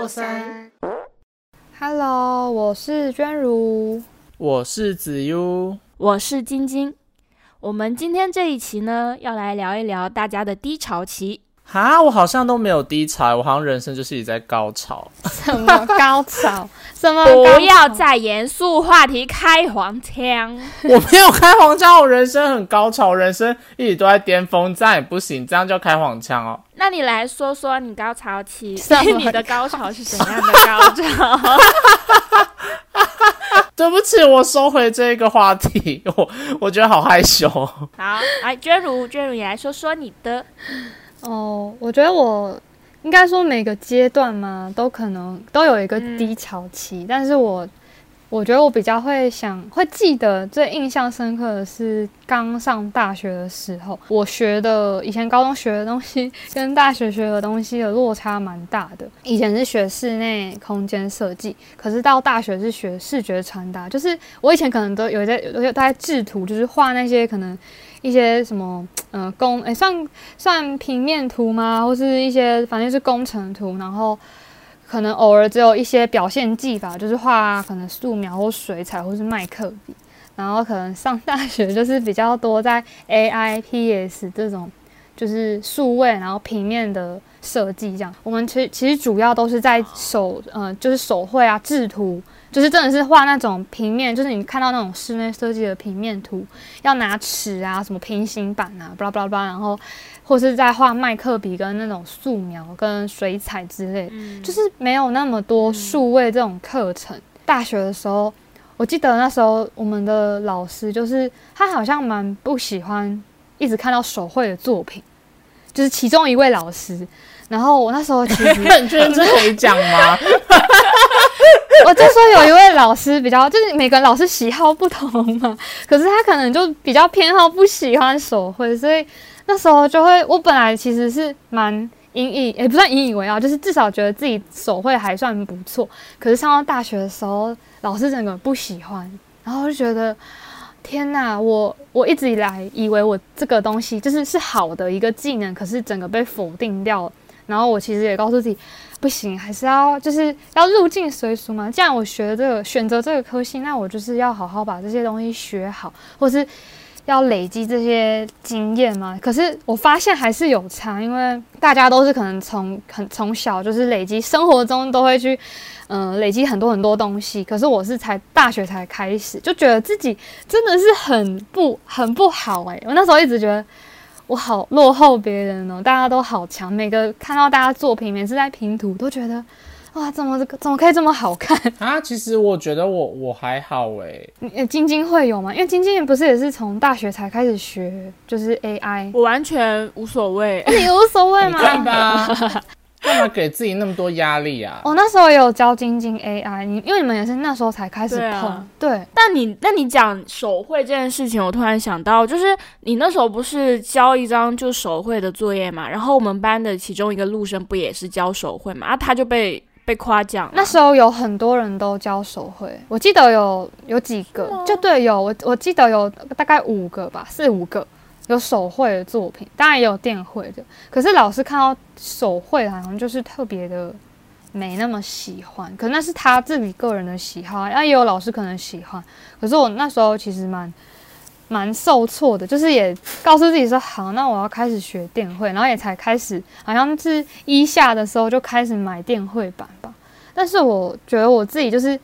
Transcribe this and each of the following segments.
过三。Hello，我是娟如。我是子悠，我是晶晶。我们今天这一期呢，要来聊一聊大家的低潮期。哈，我好像都没有低潮，我好像人生就是一直在高潮。什么高潮？什么？不要再严肃话题开黄腔。我没有开黄腔，我人生很高潮，人生一直都在巅峰，这样也不行，这样叫开黄腔哦。那你来说说你高潮期，什么你的高潮是怎样的高潮？对不起，我收回这个话题，我我觉得好害羞。好，来娟如，娟如，你来说说你的。哦，我觉得我应该说每个阶段嘛，都可能都有一个低潮期，但是我我觉得我比较会想，会记得最印象深刻的是刚上大学的时候，我学的以前高中学的东西跟大学学的东西的落差蛮大的。以前是学室内空间设计，可是到大学是学视觉传达，就是我以前可能都有在有有在制图，就是画那些可能。一些什么，呃，工，诶，算算平面图吗？或是一些反正是工程图，然后可能偶尔只有一些表现技法，就是画可能素描或水彩或是麦克笔，然后可能上大学就是比较多在 AI、PS 这种就是数位，然后平面的设计这样。我们其其实主要都是在手，呃，就是手绘啊，制图。就是真的是画那种平面，就是你看到那种室内设计的平面图，要拿尺啊，什么平行板啊，巴拉巴拉巴拉，然后或是在画麦克笔跟那种素描跟水彩之类，嗯就是没有那么多数位这种课程。大学的时候，我记得那时候我们的老师就是他好像蛮不喜欢一直看到手绘的作品，就是其中一位老师。然后我那时候其实你觉得这可以讲吗？我就说有一位老师比较，就是每个老师喜好不同嘛，可是他可能就比较偏好不喜欢手绘，所以那时候就会，我本来其实是蛮引以，也不算引以为傲，就是至少觉得自己手绘还算不错。可是上到大学的时候，老师整个不喜欢，然后就觉得天哪，我我一直以来以为我这个东西就是是好的一个技能，可是整个被否定掉了。然后我其实也告诉自己，不行，还是要就是要入境随俗嘛。既然我学这个选择这个科系，那我就是要好好把这些东西学好，或是要累积这些经验嘛。可是我发现还是有差，因为大家都是可能从很从小就是累积，生活中都会去嗯、累积很多很多东西。可是我是才大学才开始，就觉得自己真的是很不很不好诶、我那时候一直觉得。我好落后别人哦，大家都好强，每个看到大家作品，每次在拼图都觉得，哇，怎么这个怎么可以这么好看？啊，其实我觉得我我还好哎，呃，晶晶会有吗？因为晶晶不是也是从大学才开始学，就是 AI，我完全无所谓。你无所谓吗看吗？吧，干嘛给自己那么多压力啊？我、那时候也有教晶晶 AI，你因为你们也是那时候才开始对啊碰，对，但你，那你讲手绘这件事情，我突然想到，就是你那时候不是交一张就手绘的作业嘛？然后我们班的其中一个陆生不也是教手绘嘛？啊，他就被被夸奖了。那时候有很多人都教手绘，我记得有有几个，就对，有我我记得有大概五个吧，四五个有手绘的作品，当然也有电绘的。可是老师看到手绘好像就是特别的没那么喜欢，可那是他自己个人的喜好，那也有老师可能喜欢。可是我那时候其实蛮蛮受挫的，就是也告诉自己说好，那我要开始学电绘，然后也才开始，好像是一下的时候就开始买电绘板吧。但是我觉得我自己就是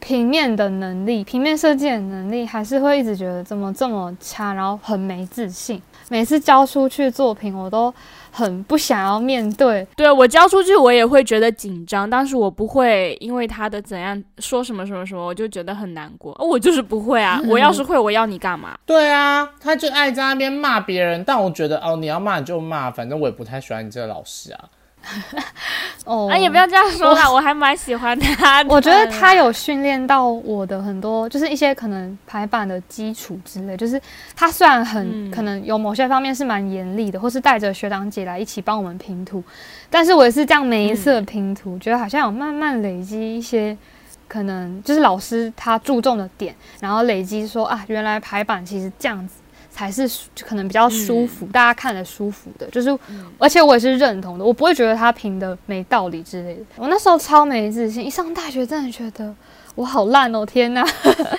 平面的能力，平面设计的能力，还是会一直觉得怎么这么差，然后很没自信。每次交出去作品，我都很不想要面对。对我交出去，我也会觉得紧张，但是我不会因为他的怎样说什么什么什么，我就觉得很难过。哦我就是不会啊，我要是会，我要你干嘛？对啊，他就爱在那边骂别人，但我觉得哦，你要骂你就骂，反正我也不太喜欢你这个老师啊。哦，啊，也不要这样说啦，我还蛮喜欢他的。我觉得他有训练到我的很多，就是一些可能排版的基础之类。就是他虽然很、嗯可能有某些方面是蛮严厉的，或是带着学长姐来一起帮我们拼图，但是我也是这样每一次的拼图，觉得好像有慢慢累积一些。可能就是老师他注重的点，然后累积说啊，原来排版其实这样子才是可能比较舒服，大家看着舒服的。就是，而且我也是认同的，我不会觉得他评的没道理之类的。我那时候超没自信，一上大学真的觉得我好烂哦，天哪，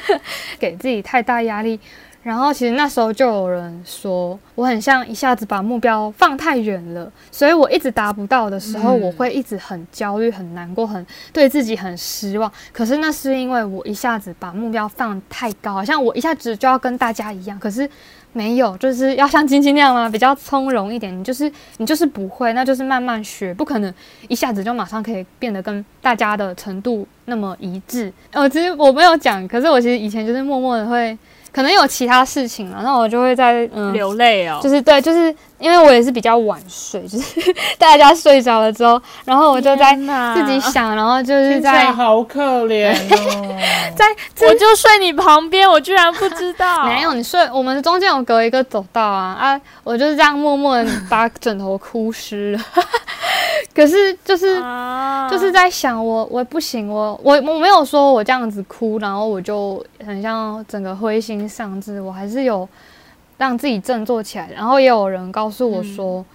给自己太大压力。然后其实那时候就有人说我很像一下子把目标放太远了，所以我一直达不到的时候，我会一直很焦虑、很难过、很对自己很失望。可是那是因为我一下子把目标放太高，好像我一下子就要跟大家一样。可是没有，就是要像晶晶那样吗？比较从容一点。你就是你就是不会，那就是慢慢学，不可能一下子就马上可以变得跟大家的程度那么一致。呃，其实我没有讲，可是我其实以前就是默默的会。可能有其他事情了，那我就会在嗯流泪哦，就是对，就是因为我也是比较晚睡，就是 大家睡着了之后，然后我就在自己想，然后就是在好可怜哦，在我就睡你旁边，我居然不知道，没有你睡，我们中间有隔一个走道啊啊，我就是这样默默把枕头哭湿了。可是就是就是在想我我不行我我我没有说我这样子哭，然后我就很像整个灰心丧志，我还是有让自己振作起来。然后也有人告诉我说，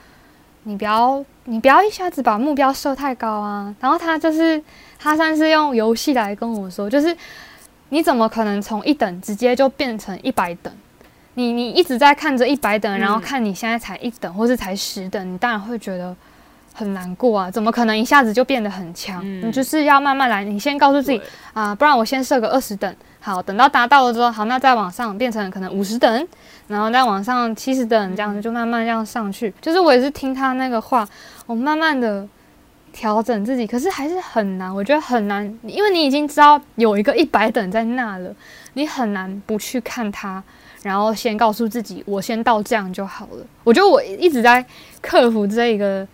你不要你不要一下子把目标设太高啊。然后他就是他算是用游戏来跟我说，就是你怎么可能从一等直接就变成一百等？你你一直在看着一百等，然后看你现在才一等或是才十等，你当然会觉得。很难过啊，怎么可能一下子就变得很强？你就是要慢慢来，你先告诉自己啊，不然我先设个二十等，好，等到达到了之后，好，那再往上变成可能五十等，然后再往上七十等，这样子就慢慢这样上去。就是我也是听他那个话，我慢慢的调整自己，可是还是很难，我觉得很难，因为你已经知道有一个一百等在那了，你很难不去看它，然后先告诉自己，我先到这样就好了。我觉得我一直在克服这一个。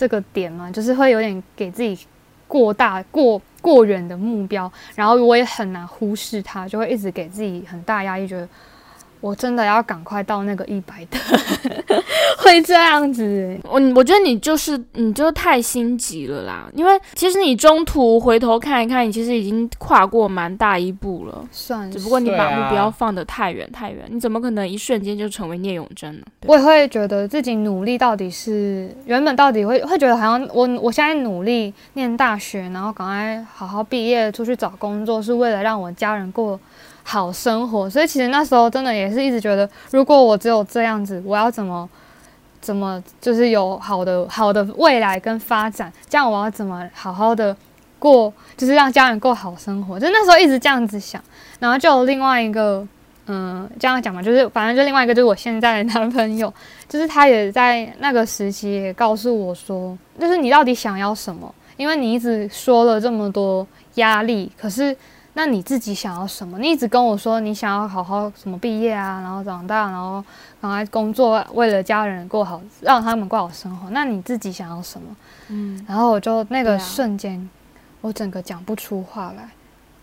这个点嘛，就是会有点给自己过大、过过远的目标，然后我也很难忽视它，就会一直给自己很大压力，觉得。我真的要赶快到那个一百的，会这样子。我我觉得你就是你就太心急了啦，因为其实你中途回头看一看，你其实已经跨过蛮大一步了。算，只不过你把目标放得太远太远，你怎么可能一瞬间就成为聂永贞呢？我也会觉得自己努力到底是原本到底会会觉得好像我我现在努力念大学，然后赶快好好毕业出去找工作，是为了让我家人过。好生活，所以其实那时候真的也是一直觉得，如果我只有这样子，我要怎么怎么就是有好的好的未来跟发展，这样我要怎么好好的过，就是让家人过好生活。就那时候一直这样子想，然后就有另外一个，嗯，这样讲嘛，就是反正就另外一个就是我现在的男朋友，就是他也在那个时期也告诉我说，就是你到底想要什么？因为你一直说了这么多压力，可是。那你自己想要什么？你一直跟我说你想要好好什么毕业啊，然后长大，然后赶快工作，为了家人过好，让他们过好生活。那你自己想要什么？嗯，然后我就那个瞬间，我整个讲不出话来，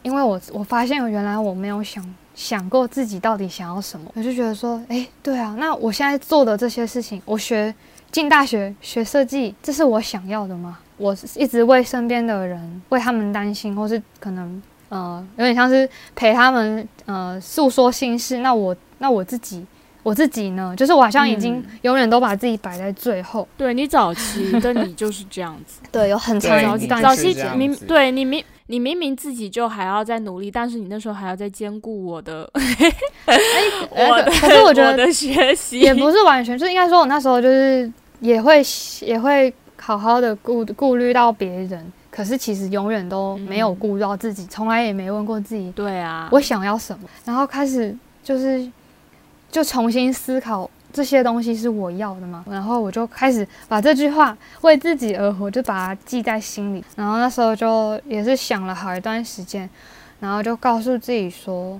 因为我我发现原来我没有想想过自己到底想要什么。我就觉得说，哎，对啊，那我现在做的这些事情，我学进大学学设计，这是我想要的吗？我一直为身边的人为他们担心，或是可能。呃，有点像是陪他们呃诉说心事。那我那我自己我自己呢，就是我好像已经永远都把自己摆在最后。对你早期的你就是这样子。对，有很长一段早期明对你明你明明自己就还要再努力，但是你那时候还要再兼顾我的，我的可是我觉得 学习也不是完全，就应该说我那时候就是也会也会好好的顾顾虑到别人。可是其实永远都没有顾到自己，从来也没问过自己，对啊，我想要什么？然后开始就是就重新思考这些东西是我要的吗？然后我就开始把这句话为自己而活，就把它记在心里。然后那时候就也是想了好一段时间，然后就告诉自己说，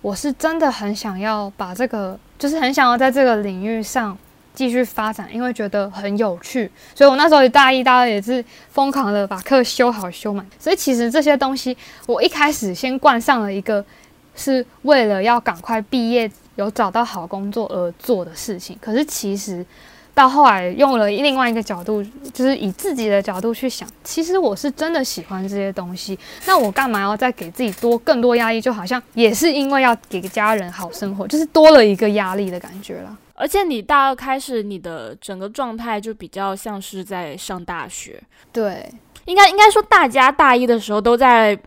我是真的很想要把这个，就是很想要在这个领域上。继续发展，因为觉得很有趣，所以我那时候大一、大二也是疯狂的把课修好、修满。所以其实这些东西，我一开始先冠上了一个是为了要赶快毕业、有找到好工作而做的事情。可是其实到后来用了另外一个角度，就是以自己的角度去想，其实我是真的喜欢这些东西，那我干嘛要再给自己多更多压力？就好像也是因为要给家人好生活，就是多了一个压力的感觉了。而且你大二开始，你的整个状态就比较像是在上大学。对，应该应该说，大家大一的时候都在。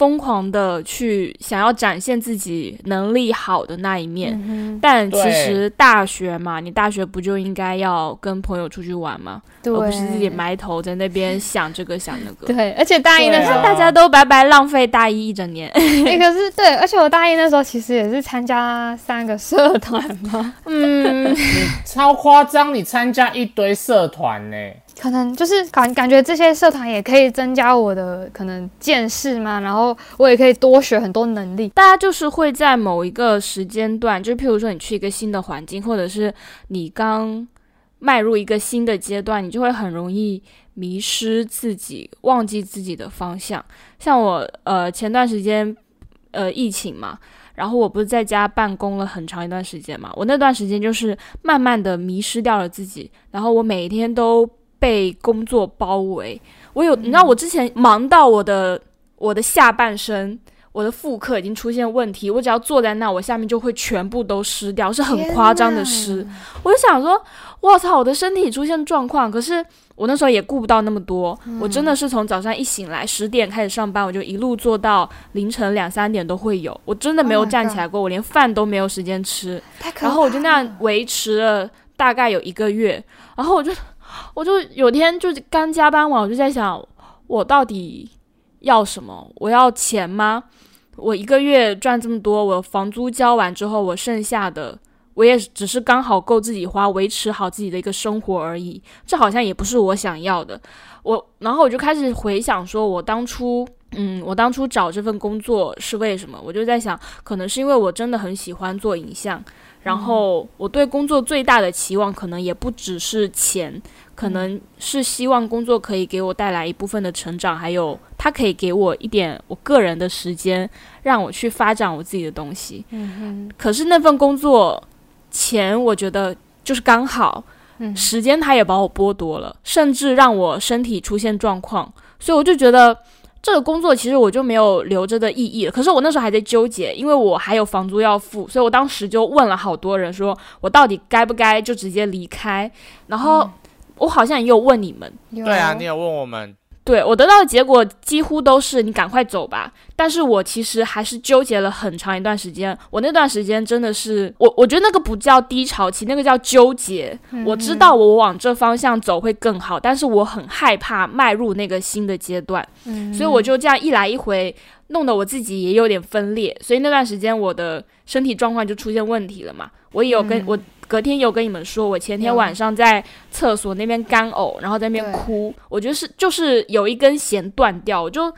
疯狂的去想要展现自己能力好的那一面，但其实大学嘛，你大学不就应该要跟朋友出去玩吗？而不是自己埋头在那边想这个想那个。对，而且大一的时候大家都白白浪费大一一整年。那个是对，而且我大一那时候其实也是参加三个社团嘛。嗯，超夸张，你参加一堆社团呢。可能就是感感觉这些社团也可以增加我的可能见识嘛，然后我也可以多学很多能力。大家就是会在某一个时间段，就譬如说你去一个新的环境，或者是你刚迈入一个新的阶段，你就会很容易迷失自己，忘记自己的方向。像我呃前段时间呃疫情嘛，然后我不是在家办公了很长一段时间嘛，我那段时间就是慢慢的迷失掉了自己，然后我每一天都。被工作包围，我有你知道，我之前忙到我的我的下半身，我的妇科已经出现问题，我只要坐在那，我下面就会全部都湿掉，是很夸张的湿。我就想说，我操，我的身体出现状况。可是我那时候也顾不到那么多，我真的是从早上一醒来十点开始上班，我就一路做到凌晨两三点都会有，我真的没有站起来过，我连饭都没有时间吃。然后我就那样维持了大概有一个月，然后我就。我就有天就刚加班完，我就在想，我到底要什么？我要钱吗？我一个月赚这么多，我房租交完之后，我剩下的我也只是刚好够自己花，维持好自己的一个生活而已。这好像也不是我想要的。我然后我就开始回想，说我当初，嗯，我当初找这份工作是为什么？我就在想，可能是因为我真的很喜欢做影像。然后我对工作最大的期望，可能也不只是钱，可能是希望工作可以给我带来一部分的成长，还有它可以给我一点我个人的时间，让我去发展我自己的东西。嗯哼。可是那份工作钱，我觉得就是刚好，时间它也把我剥夺了，甚至让我身体出现状况，所以我就觉得。这个工作其实我就没有留着的意义了。可是我那时候还在纠结，因为我还有房租要付，所以我当时就问了好多人，说我到底该不该就直接离开。然后我好像也有问你们，对啊，你有问我们。对我得到的结果几乎都是你赶快走吧，但是我其实还是纠结了很长一段时间。我那段时间真的是，我我觉得那个不叫低潮期，那个叫纠结。我知道我往这方向走会更好，但是我很害怕迈入那个新的阶段，所以我就这样一来一回，弄得我自己也有点分裂。所以那段时间我的身体状况就出现问题了嘛。我也有跟我。隔天有跟你们说，我前天晚上在厕所那边干呕，然后在那边哭。我觉得是就是有一根弦断掉，我就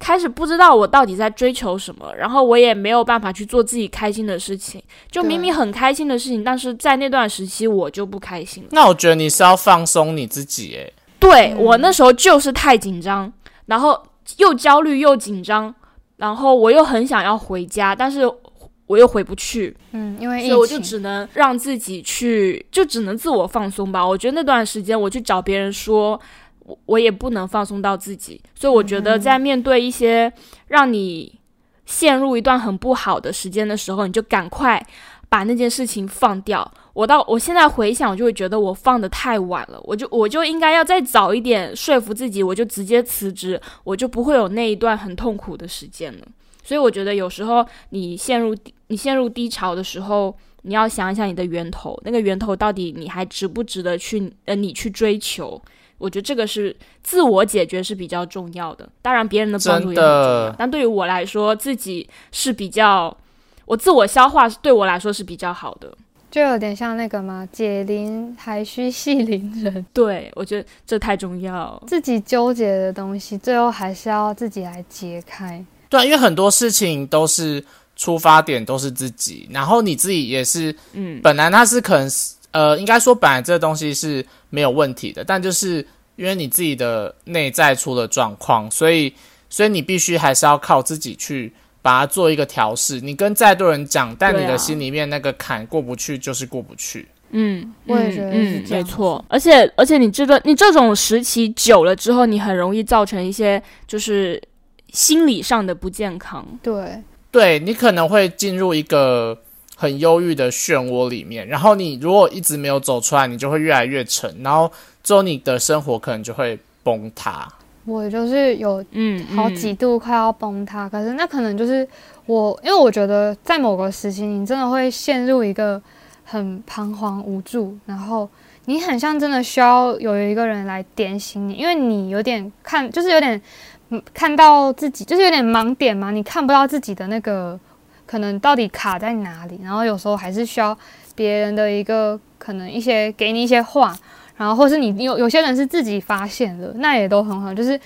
开始不知道我到底在追求什么，然后我也没有办法去做自己开心的事情。就明明很开心的事情，但是在那段时期我就不开心。那我觉得你是要放松你自己，诶，对我那时候就是太紧张，然后又焦虑又紧张，然后我又很想要回家，但是。我又回不去，嗯，因为所以我就只能让自己去，就只能自我放松吧。我觉得那段时间我去找别人说，我我也不能放松到自己。所以我觉得在面对一些让你陷入一段很不好的时间的时候，你就赶快把那件事情放掉。我到我现在回想，我就会觉得我放的太晚了。我就我就应该要再早一点说服自己，我就直接辞职，我就不会有那一段很痛苦的时间了。所以我觉得有时候你陷入你陷入低潮的时候，你要想一想你的源头，那个源头到底你还值不值得去呃你去追求？我觉得这个是自我解决是比较重要的。当然别人的帮助也很重要，但对于我来说，自己是比较我自我消化对我来说是比较好的。就有点像那个嘛，解铃还需系铃人。对我觉得这太重要，自己纠结的东西，最后还是要自己来揭开。对，因为很多事情都是出发点都是自己，然后你自己也是，嗯，本来它是可能，呃，应该说本来这个东西是没有问题的，但就是因为你自己的内在出了状况，所以，所以你必须还是要靠自己去把它做一个调试。你跟再多人讲，但你的心里面那个坎过不去，就是过不去。嗯，我也觉得是嗯，这样没错。而且而且你这个你这种时期久了之后，你很容易造成一些就是心理上的不健康。对，对你可能会进入一个很忧郁的漩涡里面，然后你如果一直没有走出来，你就会越来越沉，然后之后你的生活可能就会崩塌。我就是有嗯，好几度快要崩塌，可是那可能就是我，因为我觉得在某个时期，你真的会陷入一个很彷徨无助，然后你很像真的需要有一个人来点醒你，因为你有点看，就是有点嗯看到自己，就是有点盲点嘛，你看不到自己的那个可能到底卡在哪里，然后有时候还是需要别人的一个可能一些给你一些话。然后或是你有有些人是自己发现了，那也都很好。就是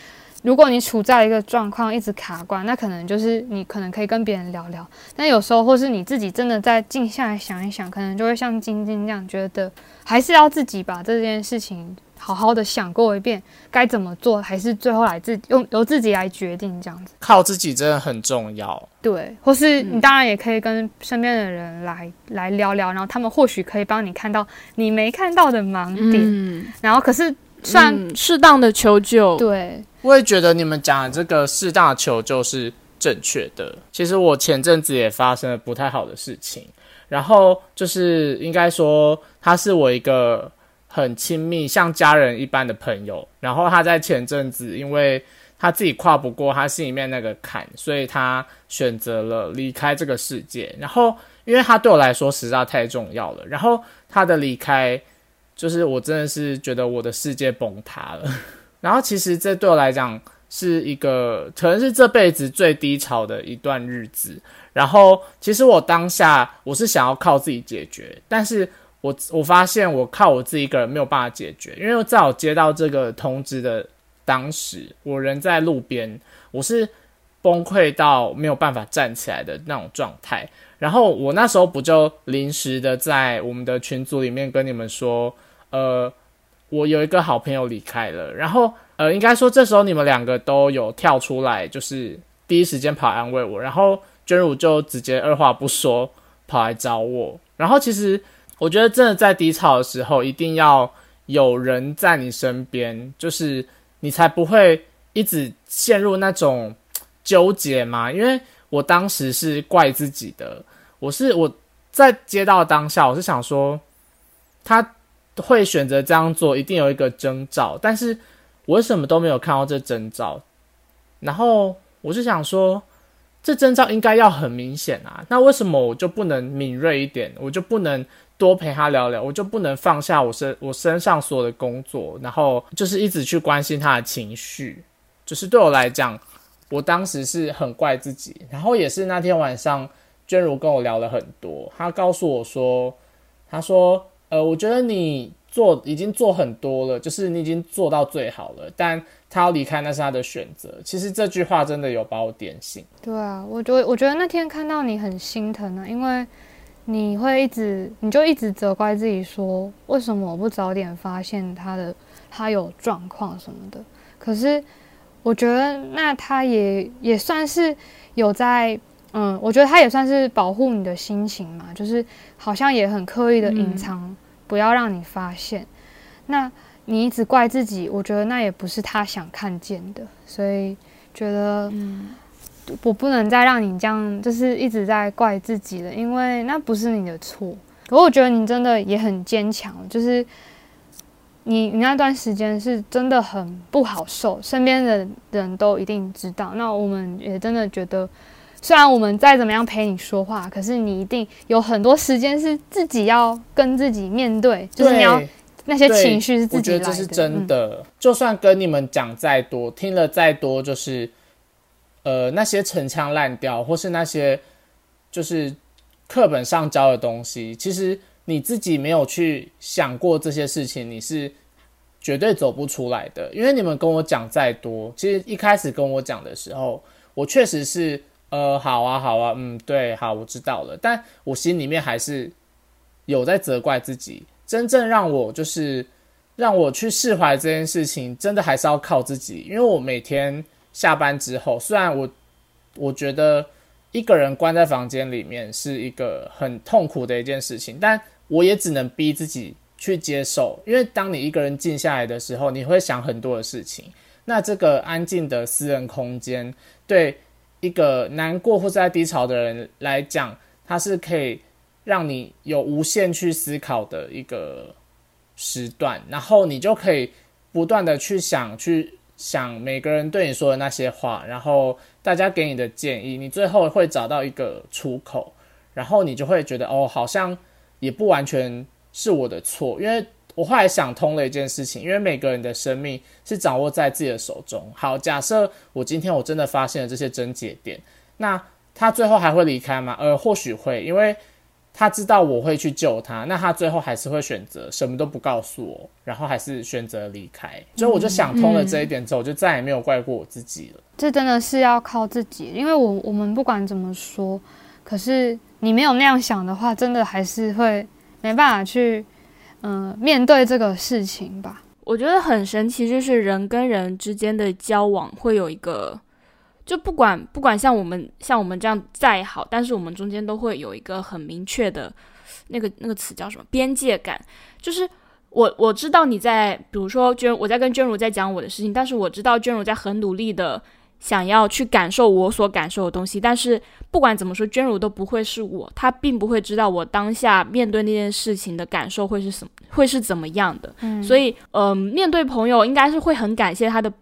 如果你处在一个状况一直卡关，那可能就是你可能可以跟别人聊聊。但有时候或是你自己真的在静下来想一想，可能就会像晶晶这样觉得，还是要自己把这件事情好好的想过一遍，该怎么做，还是最后来自用由自己来决定这样子。靠自己真的很重要。对，或是嗯你当然也可以跟身边的人来来聊聊，然后他们或许可以帮你看到你没看到的盲点。嗯，然后可是虽然、嗯适当的求救，对，我也觉得你们讲的这个适当的求救是正确的。其实我前阵子也发生了不太好的事情，然后就是应该说他是我一个很亲密、像家人一般的朋友。然后他在前阵子，因为他自己跨不过他心里面那个坎，所以他选择了离开这个世界。然后因为他对我来说实在太重要了，然后他的离开，就是我真的是觉得我的世界崩塌了。然后其实这对我来讲是一个可能是这辈子最低潮的一段日子。然后其实我当下我是想要靠自己解决，但是我我发现我靠我自己一个人没有办法解决，因为在我接到这个通知的当时，我人在路边，我是崩溃到没有办法站起来的那种状态。然后我那时候不就临时的在我们的群组里面跟你们说，呃，我有一个好朋友离开了，然后呃，应该说这时候你们两个都有跳出来，就是第一时间跑安慰我，然后娟如就直接二话不说跑来找我。然后其实我觉得真的在低潮的时候，一定要有人在你身边，就是你才不会一直陷入那种纠结嘛。因为我当时是怪自己的，我是我在接到当下，我是想说他会选择这样做，一定有一个征兆，但是我什么都没有看到这征兆？然后我是想说，这征兆应该要很明显啊，那为什么我就不能敏锐一点？我就不能多陪他聊聊？我就不能放下我身我身上所有的工作，然后就是一直去关心他的情绪？就是对我来讲，我当时是很怪自己，然后也是那天晚上，娟如跟我聊了很多，她告诉我说，她说，呃，我觉得你做已经做很多了，就是你已经做到最好了，但他要离开那是他的选择。其实这句话真的有把我点醒。对啊，我觉我觉得那天看到你很心疼啊，因为你会一直你就一直责怪自己说，为什么我不早点发现他的他有状况什么的？可是我觉得那他也也算是有在，嗯，我觉得他也算是保护你的心情嘛，就是好像也很刻意的隐藏，不要让你发现。那你一直怪自己，我觉得那也不是他想看见的，所以觉得，我不能再让你这样，就是一直在怪自己了，因为那不是你的错。可我觉得你真的也很坚强，就是你你那段时间是真的很不好受，身边的人都一定知道。那我们也真的觉得，虽然我们再怎么样陪你说话，可是你一定有很多时间是自己要跟自己面对，就是你要那些情绪是自己来的。觉得这是真嗯的。就算跟你们讲再多，听了再多，就是呃那些陈腔滥调，或是那些就是课本上教的东西，其实你自己没有去想过这些事情，你是绝对走不出来的。因为你们跟我讲再多，其实一开始跟我讲的时候，我确实是呃好啊好啊，嗯对，好我知道了，但我心里面还是有在责怪自己。真正让我就是让我去释怀这件事情，真的还是要靠自己。因为我每天下班之后，虽然我我觉得一个人关在房间里面是一个很痛苦的一件事情，但我也只能逼自己去接受，因为当你一个人静下来的时候，你会想很多的事情。那这个安静的私人空间，对一个难过或在低潮的人来讲，它是可以让你有无限去思考的一个时段，然后你就可以不断的去想，去想每个人对你说的那些话，然后大家给你的建议，你最后会找到一个出口，然后你就会觉得哦，好像也不完全是我的错，因为。我后来想通了一件事情，因为每个人的生命是掌握在自己的手中。好，假设我今天我真的发现了这些症结点，那他最后还会离开吗？呃，或许会，因为他知道我会去救他，那他最后还是会选择什么都不告诉我，然后还是选择离开。所以我就想通了这一点之后，我就再也没有怪过我自己了。这真的是要靠自己，因为我我们不管怎么说，可是你没有那样想的话，真的还是会没办法去。嗯，面对这个事情吧，我觉得很神奇，就是人跟人之间的交往会有一个，就不管不管像我们像我们这样再好，但是我们中间都会有一个很明确的那个那个词叫什么边界感，就是我我知道你在，比如说娟，我在跟娟如在讲我的事情，但是我知道娟如在很努力的。想要去感受我所感受的东西，但是不管怎么说，娟如都不会是我，她并不会知道我当下面对那件事情的感受会是什么，会是怎么样的。嗯，所以，嗯，面对朋友应该是会很感谢他的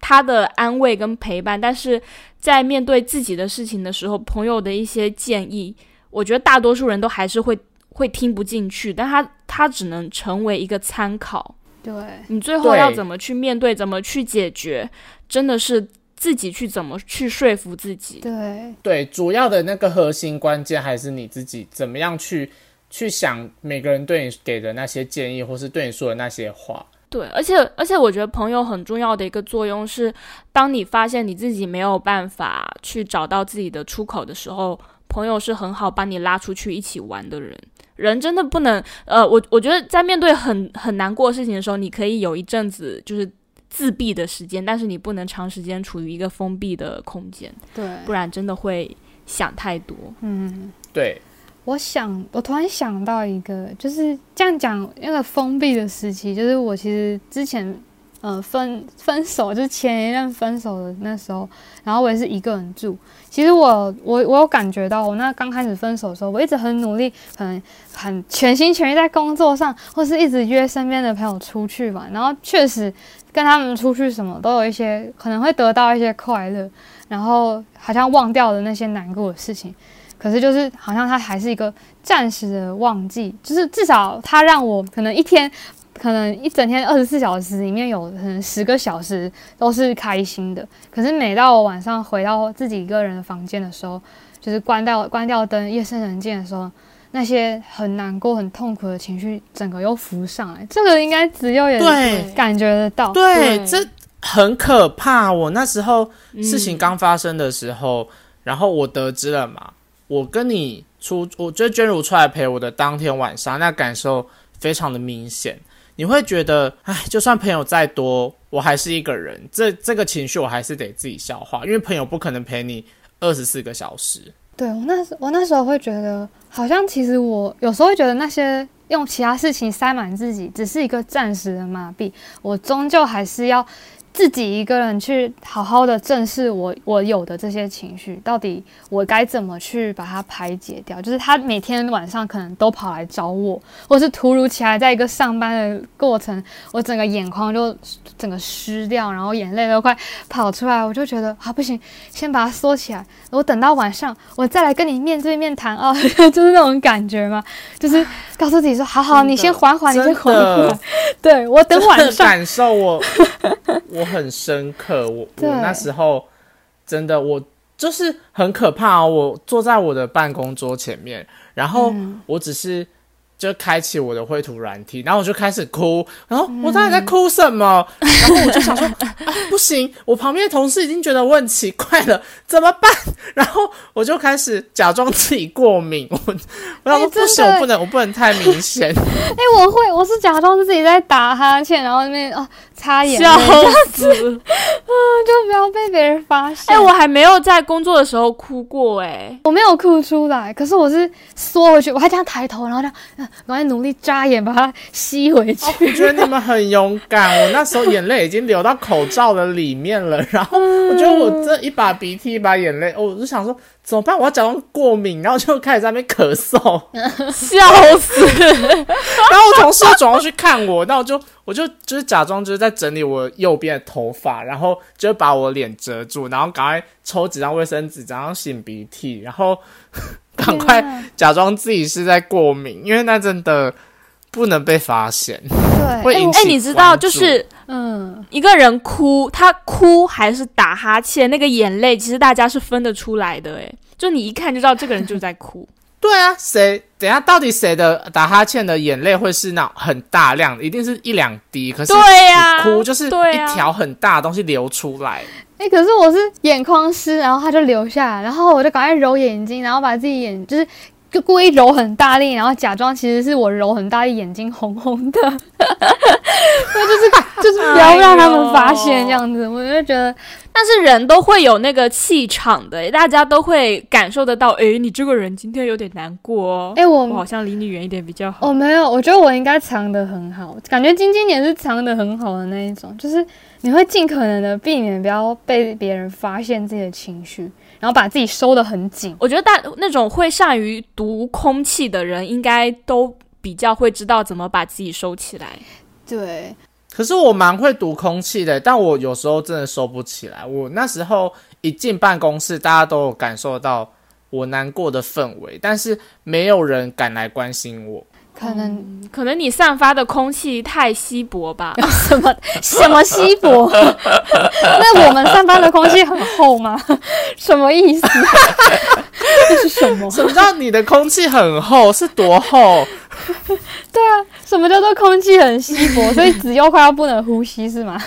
他的安慰跟陪伴，但是在面对自己的事情的时候，朋友的一些建议，我觉得大多数人都还是会会听不进去，但他他只能成为一个参考。对你最后要怎么去面对，怎么去解决，真的是。自己去怎么去说服自己？对对，主要的那个核心关键还是你自己怎么样去去想每个人对你给的那些建议，或是对你说的那些话。对，而且而且，我觉得朋友很重要的一个作用是，当你发现你自己没有办法去找到自己的出口的时候，朋友是很好把你拉出去一起玩的人。人真的不能，呃，我我觉得在面对很很难过的事情的时候，你可以有一阵子就是。自闭的时间，但是你不能长时间处于一个封闭的空间，对，不然真的会想太多。嗯，对。我想，我突然想到一个，就是这样讲，那个封闭的时期，就是我其实之前。呃，分分手就是前一任分手的那时候，然后我也是一个人住。其实我我我有感觉到，我那刚开始分手的时候，我一直很努力，很很全心全意在工作上，或是一直约身边的朋友出去玩。然后确实跟他们出去什么都有一些可能会得到一些快乐，然后好像忘掉了那些难过的事情。可是就是好像它还是一个暂时的忘记，就是至少它让我可能一天。可能一整天二十四小时里面有可能十个小时都是开心的，可是每到我晚上回到自己一个人的房间的时候，就是关掉关掉灯，夜深人静的时候，那些很难过、很痛苦的情绪整个又浮上来。这个应该只有也感觉得到，对，这很可怕。我那时候事情刚发生的时候，然后我得知了嘛，我跟你出，我觉得娟如出来陪我的当天晚上，那感受非常的明显。你会觉得，哎，就算朋友再多，我还是一个人。这这个情绪我还是得自己消化，因为朋友不可能陪你二十四个小时。对我那时，我那时候会觉得，好像其实我有时候会觉得那些用其他事情塞满自己，只是一个暂时的麻痹。我终究还是要。自己一个人去好好的正视我我有的这些情绪，到底我该怎么去把它排解掉？就是他每天晚上可能都跑来找我，或是突如其来在一个上班的过程，我整个眼眶就整个湿掉，然后眼泪都快跑出来，我就觉得啊不行，先把它缩起来，我等到晚上我再来跟你面对面谈啊，就是那种感觉嘛，就是告诉自己说，好好，你先缓缓，你先缓缓，对我等晚上感受我我。很深刻，我我那时候真的，我就是很可怕。我坐在我的办公桌前面，然后我只是。就开启我的绘图软体，然后我就开始哭，然后我到底在哭什么？然后我就想说啊，不行，我旁边的同事已经觉得我很奇怪了，怎么办？然后我就开始假装自己过敏，我我要说不行，我不能，我不能太明显。哎，我会，我是假装自己在打哈欠，然后那边啊擦眼笑泪，死！就不要被别人发现。哎、我还没有在工作的时候哭过哎、我没有哭出来，可是我是缩回去，我还这样抬头，然后这样，呃赶快努力眨眼把它吸回去。我觉得你们很勇敢，我那时候眼泪已经流到口罩的里面了，然后我觉得我这一把鼻涕一把眼泪，哦我就想说怎么办？我要假装过敏，然后就开始在那边咳嗽，笑死！然后我同事就转过去看我，那我就我就就是假装就是在整理我右边的头发，然后就把我脸遮住，然后赶快抽几张卫生纸，然后擤鼻涕，然后赶快假装自己是在过敏，因为那真的不能被发现，对，会引起哎、你知道，就是嗯，一个人哭，他哭还是打哈欠，那个眼泪其实大家是分得出来的。哎，就你一看就知道这个人就是在哭。对啊，谁等下到底谁的打哈欠的眼泪会是那种很大量的，一定是一两滴，可是对呀、哭就是一条很大的东西流出来。可是我是眼眶湿，然后它就流下来，然后我就赶快揉眼睛，然后把自己眼就是就故意揉很大力，然后假装其实是我揉很大力，眼睛红红的，我 就是就是不要让他们发现这样子，我就觉得但是人都会有那个气场的，大家都会感受得到。诶，你这个人今天有点难过哦。哎、我我好像离你远一点比较好。我没有，我觉得我应该藏得很好，感觉晶晶也是藏得很好的那一种，就是你会尽可能的避免不要被别人发现自己的情绪，然后把自己收得很紧。我觉得大那种会善于读空气的人，应该都比较会知道怎么把自己收起来。对，可是我蛮会读空气的，但我有时候真的收不起来。我那时候一进办公室，大家都有感受到我难过的氛围，但是没有人敢来关心我。可能可能你散发的空气太稀薄吧。什么什么稀薄？那我们散发的空气很厚吗？什么意思？这是什么？什么叫你的空气很厚？是多厚？对啊什么叫做空气很稀薄？所以子悠快要不能呼吸是吗？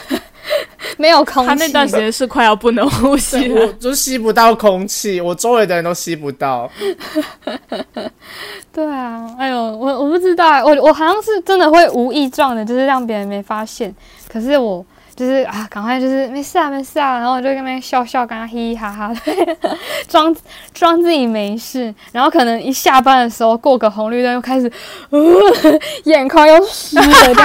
没有空气。他那段时间是快要不能呼吸我了。就吸不到空气，我周围的人都吸不到。对啊，哎呦，我我不知道欸，我我好像是真的会无意撞的，就是让别人没发现。可是我就是啊，赶快就是没事啊，没事啊，然后我就跟那边笑笑，刚刚嘻嘻哈哈的，装装自己没事。然后可能一下班的时候过个红绿灯，又开始，呃、眼眶又湿了，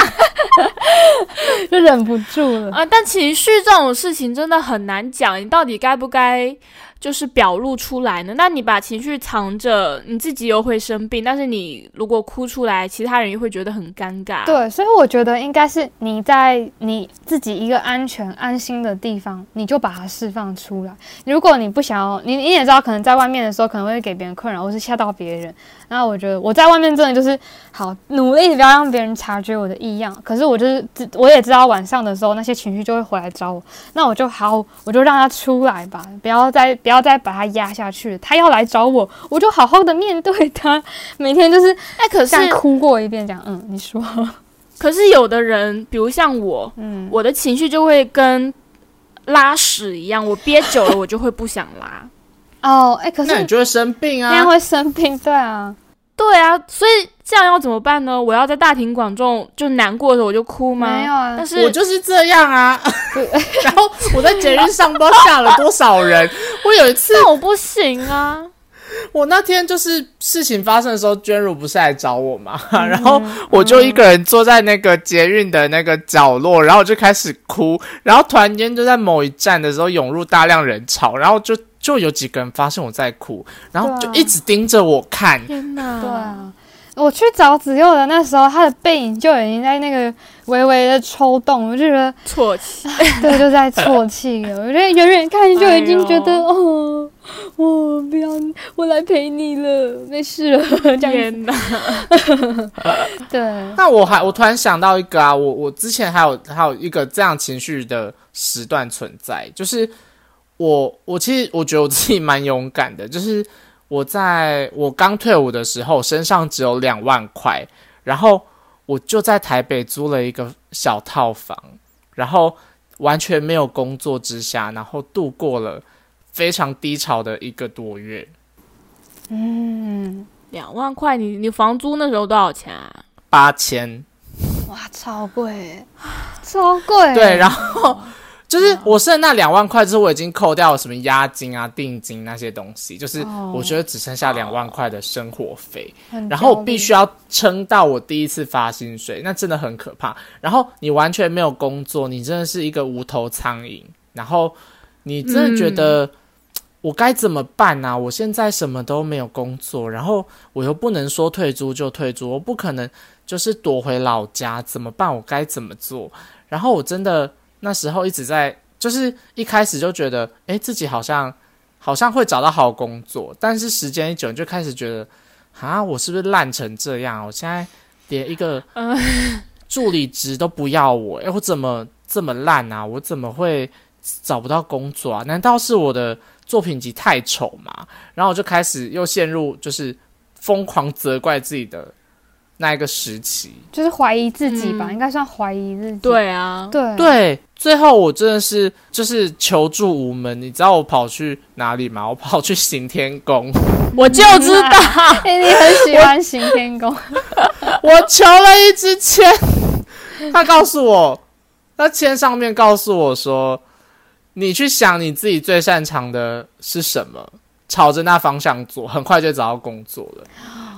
就忍不住了。啊，但情绪这种事情真的很难讲，你到底该不该就是表露出来呢？那你把情绪藏着，你自己又会生病，但是你如果哭出来，其他人又会觉得很尴尬。，对，所以我觉得应该是你在你自己一个安全、安心的地方，你就把它释放出来。如果你不想要，你你也知道，可能在外面的时候可能会给别人困扰，或是吓到别人。那我觉得我在外面真的就是好努力，不要让别人察觉我的异样。可是我就是我也知道晚上的时候那些情绪就会回来找我，那我就好，我就让他出来吧，不要再不要再把他压下去。他要来找我，我就好好的面对他，每天就是哎，可是哭过一遍，这样嗯，你说。可是有的人，比如像我，嗯，我的情绪就会跟拉屎一样，我憋久了，我就会不想拉。哦，哎、可是那你就会生病啊！那样会生病，对啊，对啊，所以这样要怎么办呢？我要在大庭广众就难过的时候我就哭吗？没有啊但是我就是这样啊。然后我在节日上不知道吓了多少人。我有一次，但我不行啊。我那天就是事情发生的时候，娟如不是来找我嘛，然后我就一个人坐在那个捷运的那个角落，然后我就开始哭，然后突然间就在某一站的时候涌入大量人潮，然后就就有几个人发现我在哭，然后就一直盯着我看。天哪！对啊。我去找子佑的那时候，他的背影就已经在那个微微的抽动，我就觉得啜泣。对，就在啜泣了。我觉得远远看就已经觉得、哎哦，我不要，我来陪你了，没事了，这样子。天哪！对，那我还我突然想到一个啊，我我之前还有还有一个这样情绪的时段存在，就是我我其实我觉得我自己蛮勇敢的，就是我在我刚退伍的时候，身上只有两万块，然后我就在台北租了一个小套房，然后完全没有工作之下，然后度过了非常低潮的一个多月。嗯，两万块，你你房租那时候多少钱啊？八千，哇，超贵，超贵。对，然后就是我剩那两万块之后，我已经扣掉什么押金啊、定金那些东西，就是我觉得只剩下两万块的生活费，然后我必须要撑到我第一次发薪水，那真的很可怕。然后你完全没有工作，你真的是一个无头苍蝇，然后你真的觉得。我该怎么办呢？我现在什么都没有工作，然后我又不能说退租就退租，我不可能就是躲回老家，怎么办？我该怎么做？然后我真的那时候一直在，就是一开始就觉得，哎，自己好像好像会找到好工作，但是时间一久，就开始觉得，啊，我是不是烂成这样？我现在连一个助理职都不要我，哎，我怎么这么烂啊？我怎么会找不到工作啊？难道是我的？作品集太丑吗，然后我就开始又陷入就是疯狂责怪自己的那一个时期，就是怀疑自己吧，应该算怀疑自己。对啊，对对，最后我真的是就是求助无门。你知道我跑去哪里吗？我跑去行天宫，我就知道，你很喜欢行天宫。我求了一支签，他告诉我，那签上面告诉我说。你去想你自己最擅长的是什么，朝着那方向做，很快就找到工作了。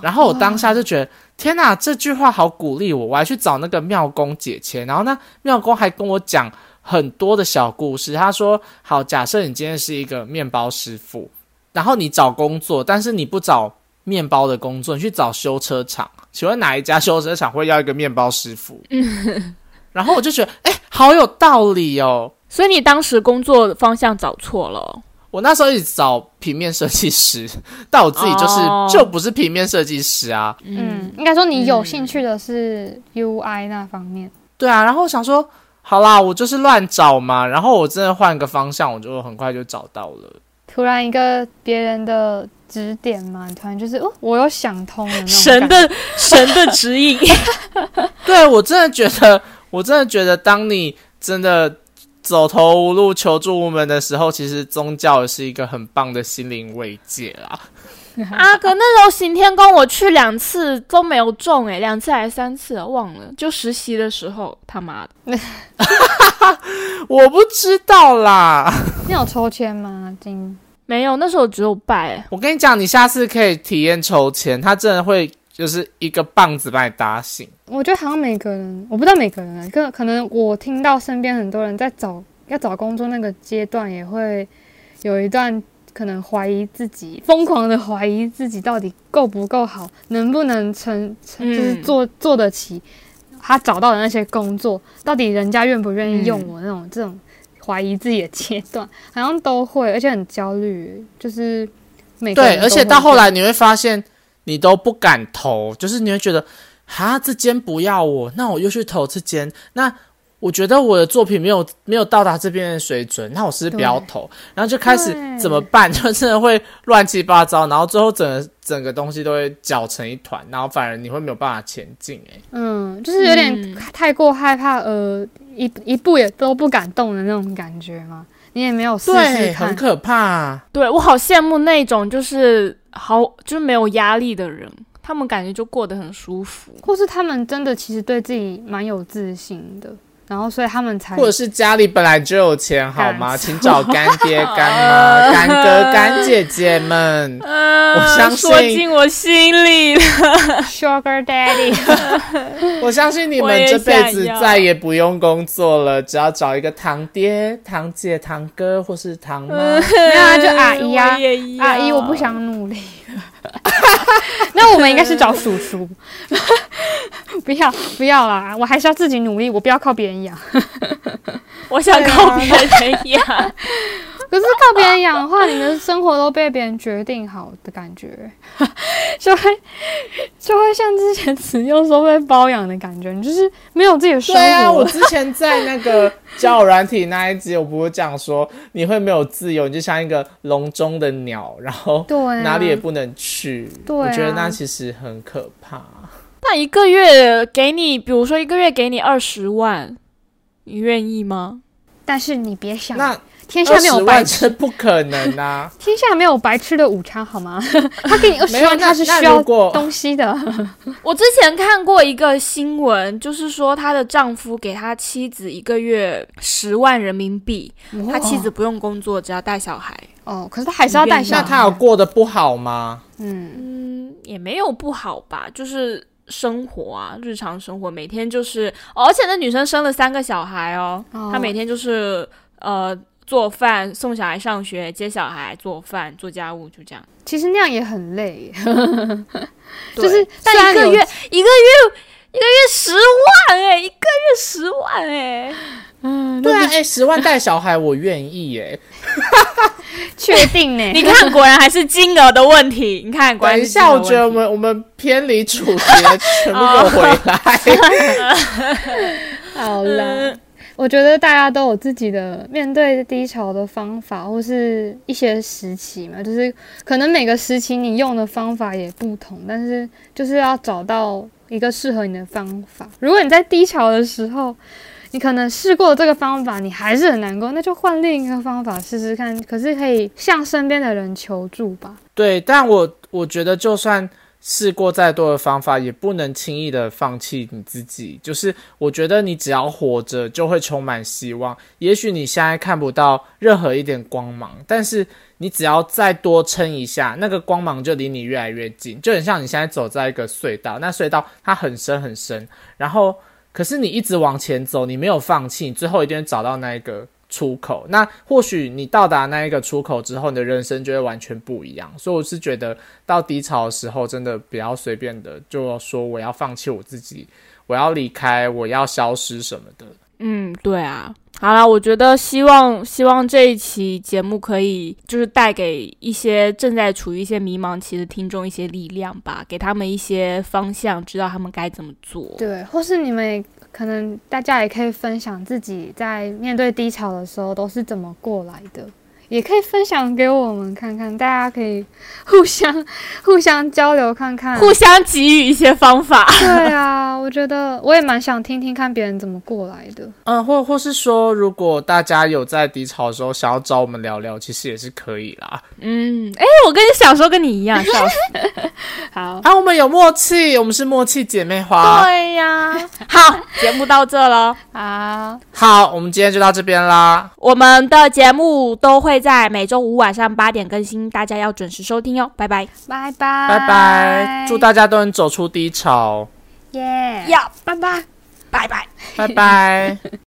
然后我当下就觉得，天哪，这句话好鼓励我！我还去找那个妙公解签，然后呢，妙公还跟我讲很多的小故事。他说：“好，假设你今天是一个面包师傅，然后你找工作，但是你不找面包的工作，你去找修车厂。请问哪一家修车厂会要一个面包师傅？” 然后我就觉得，哎，好有道理哦。所以你当时工作方向找错了。我那时候一直找平面设计师，但我自己就是就不是平面设计师啊。嗯，应该说你有兴趣的是 UI 那方面。对啊，然后我想说，好啦，我就是乱找嘛。然后我真的换个方向，我就很快就找到了。突然一个别人的指点嘛，突然就是哦，我有想通了。神的神的指引。对我真的觉得，我真的觉得，当你真的。走投无路、求助无门的时候，其实宗教也是一个很棒的心灵慰藉啦。啊，可那时候行天宫我去两次都没有中诶，两次还是三次忘了。就实习的时候，他妈的，我不知道啦。你有抽签吗？今没有，那时候只有拜。我跟你讲，你下次可以体验抽签，他真的会。就是一个棒子把你打醒。我觉得好像每个人，我不知道每个人，可可能我听到身边很多人在找要找工作那个阶段，也会有一段可能怀疑自己，疯狂的怀疑自己到底够不够好，能不能成，就是做做得起他找到的那些工作，到底人家愿不愿意用我那种这种怀疑自己的阶段，好像都会，而且很焦虑，就是每对，而且到后来你会发现。你都不敢投，就是你会觉得，哈，这间不要我，那我又去投这间，那我觉得我的作品没有没有到达这边的水准，那我是不是不要投？然后就开始怎么办？就真的会乱七八糟，然后最后整个整个东西都会搅成一团，然后反而你会没有办法前进。哎，嗯，就是有点太过害怕，呃，一一步也都不敢动的那种感觉吗？你也没有试试看，很可怕。对我好羡慕那种就是好就是没有压力的人，他们感觉就过得很舒服，或是他们真的其实对自己蛮有自信的。然后，所以他们才，或者是家里本来就有钱，好吗？请找干爹、干妈、干哥、干姐姐们。我相信说进我心里了，Sugar Daddy。我相信你们这辈子再也不用工作了，只要找一个堂爹、堂姐、堂哥，或是堂妈。没有啊，就阿姨啊，阿姨，我不想努力。那我们应该是找叔叔，不要不要啦！我还是要自己努力，我不要靠别人养。我想靠别人养，可是靠别人养的话，你的生活都被别人决定好的感觉，就会就会像之前子用说被包养的感觉，你就是没有自己的生活。对啊，我之前在那个交友软体那一集，我不是讲说你会没有自由，你就像一个笼中的鸟，然后哪里也不能去。对，我觉得那其实很可怕。那一个月给你，比如说一个月给你二十万。你愿意吗？但是你别想，那天下没有白吃，不可能啊！天下没有白吃的午餐，好吗？他给你二十万，他是需要东西的。我之前看过一个新闻，就是说她的丈夫给他妻子一个月十万人民币，他妻子不用工作，只要带小孩。哦，可是他还是要带小孩。那他有过得不好吗？嗯嗯，也没有不好吧，就是生活啊，日常生活，每天就是，而且那女生生了三个小孩哦，她每天就是呃。做饭、送小孩上学、接小孩、做饭、做家务，就这样。其实那样也很累，就是但一个月一个月一个月十万哎，一个月十万哎，嗯，对啊，哎，十万带小孩我愿意哎，确定呢？你看，果然还是金额的问题。你看，等一下，我觉得我们我们偏离主题，全部又回来。好了。我觉得大家都有自己的面对低潮的方法，或是一些时期嘛，就是可能每个时期你用的方法也不同，但是就是要找到一个适合你的方法。如果你在低潮的时候，你可能试过这个方法，你还是很难过，那就换另一个方法试试看。可是可以向身边的人求助吧。对，但我我觉得就算。试过再多的方法，也不能轻易的放弃你自己。就是我觉得你只要活着，就会充满希望。也许你现在看不到任何一点光芒，但是你只要再多撑一下，那个光芒就离你越来越近。就很像你现在走在一个隧道，那隧道它很深很深，然后可是你一直往前走，你没有放弃，你最后一定找到那一个。出口，那或许你到达那一个出口之后，你的人生就会完全不一样。所以我是觉得，到低潮的时候，真的不要随便的就说我要放弃我自己，我要离开，我要消失什么的。嗯，对啊。好了，我觉得希望希望这一期节目可以就是带给一些正在处于一些迷茫期的听众一些力量吧，给他们一些方向，知道他们该怎么做。对，或是你们。可能大家也可以分享自己在面对低潮的时候都是怎么过来的。也可以分享给我们看看，大家可以互相 互相交流看看，互相给予一些方法。对啊，我觉得我也蛮想听听看别人怎么过来的。嗯，或或是说，如果大家有在低潮的时候想要找我们聊聊，其实也是可以啦。嗯，哎，我跟你小时候跟你一样，笑死。好啊，我们有默契，我们是默契姐妹花。对呀，好，节目到这了。好，好，我们今天就到这边啦。我们的节目都。会在每周五晚上八点更新，大家要准时收听哟！拜拜，拜拜，拜拜，祝大家都能走出低潮，耶！要拜拜，拜拜，拜拜。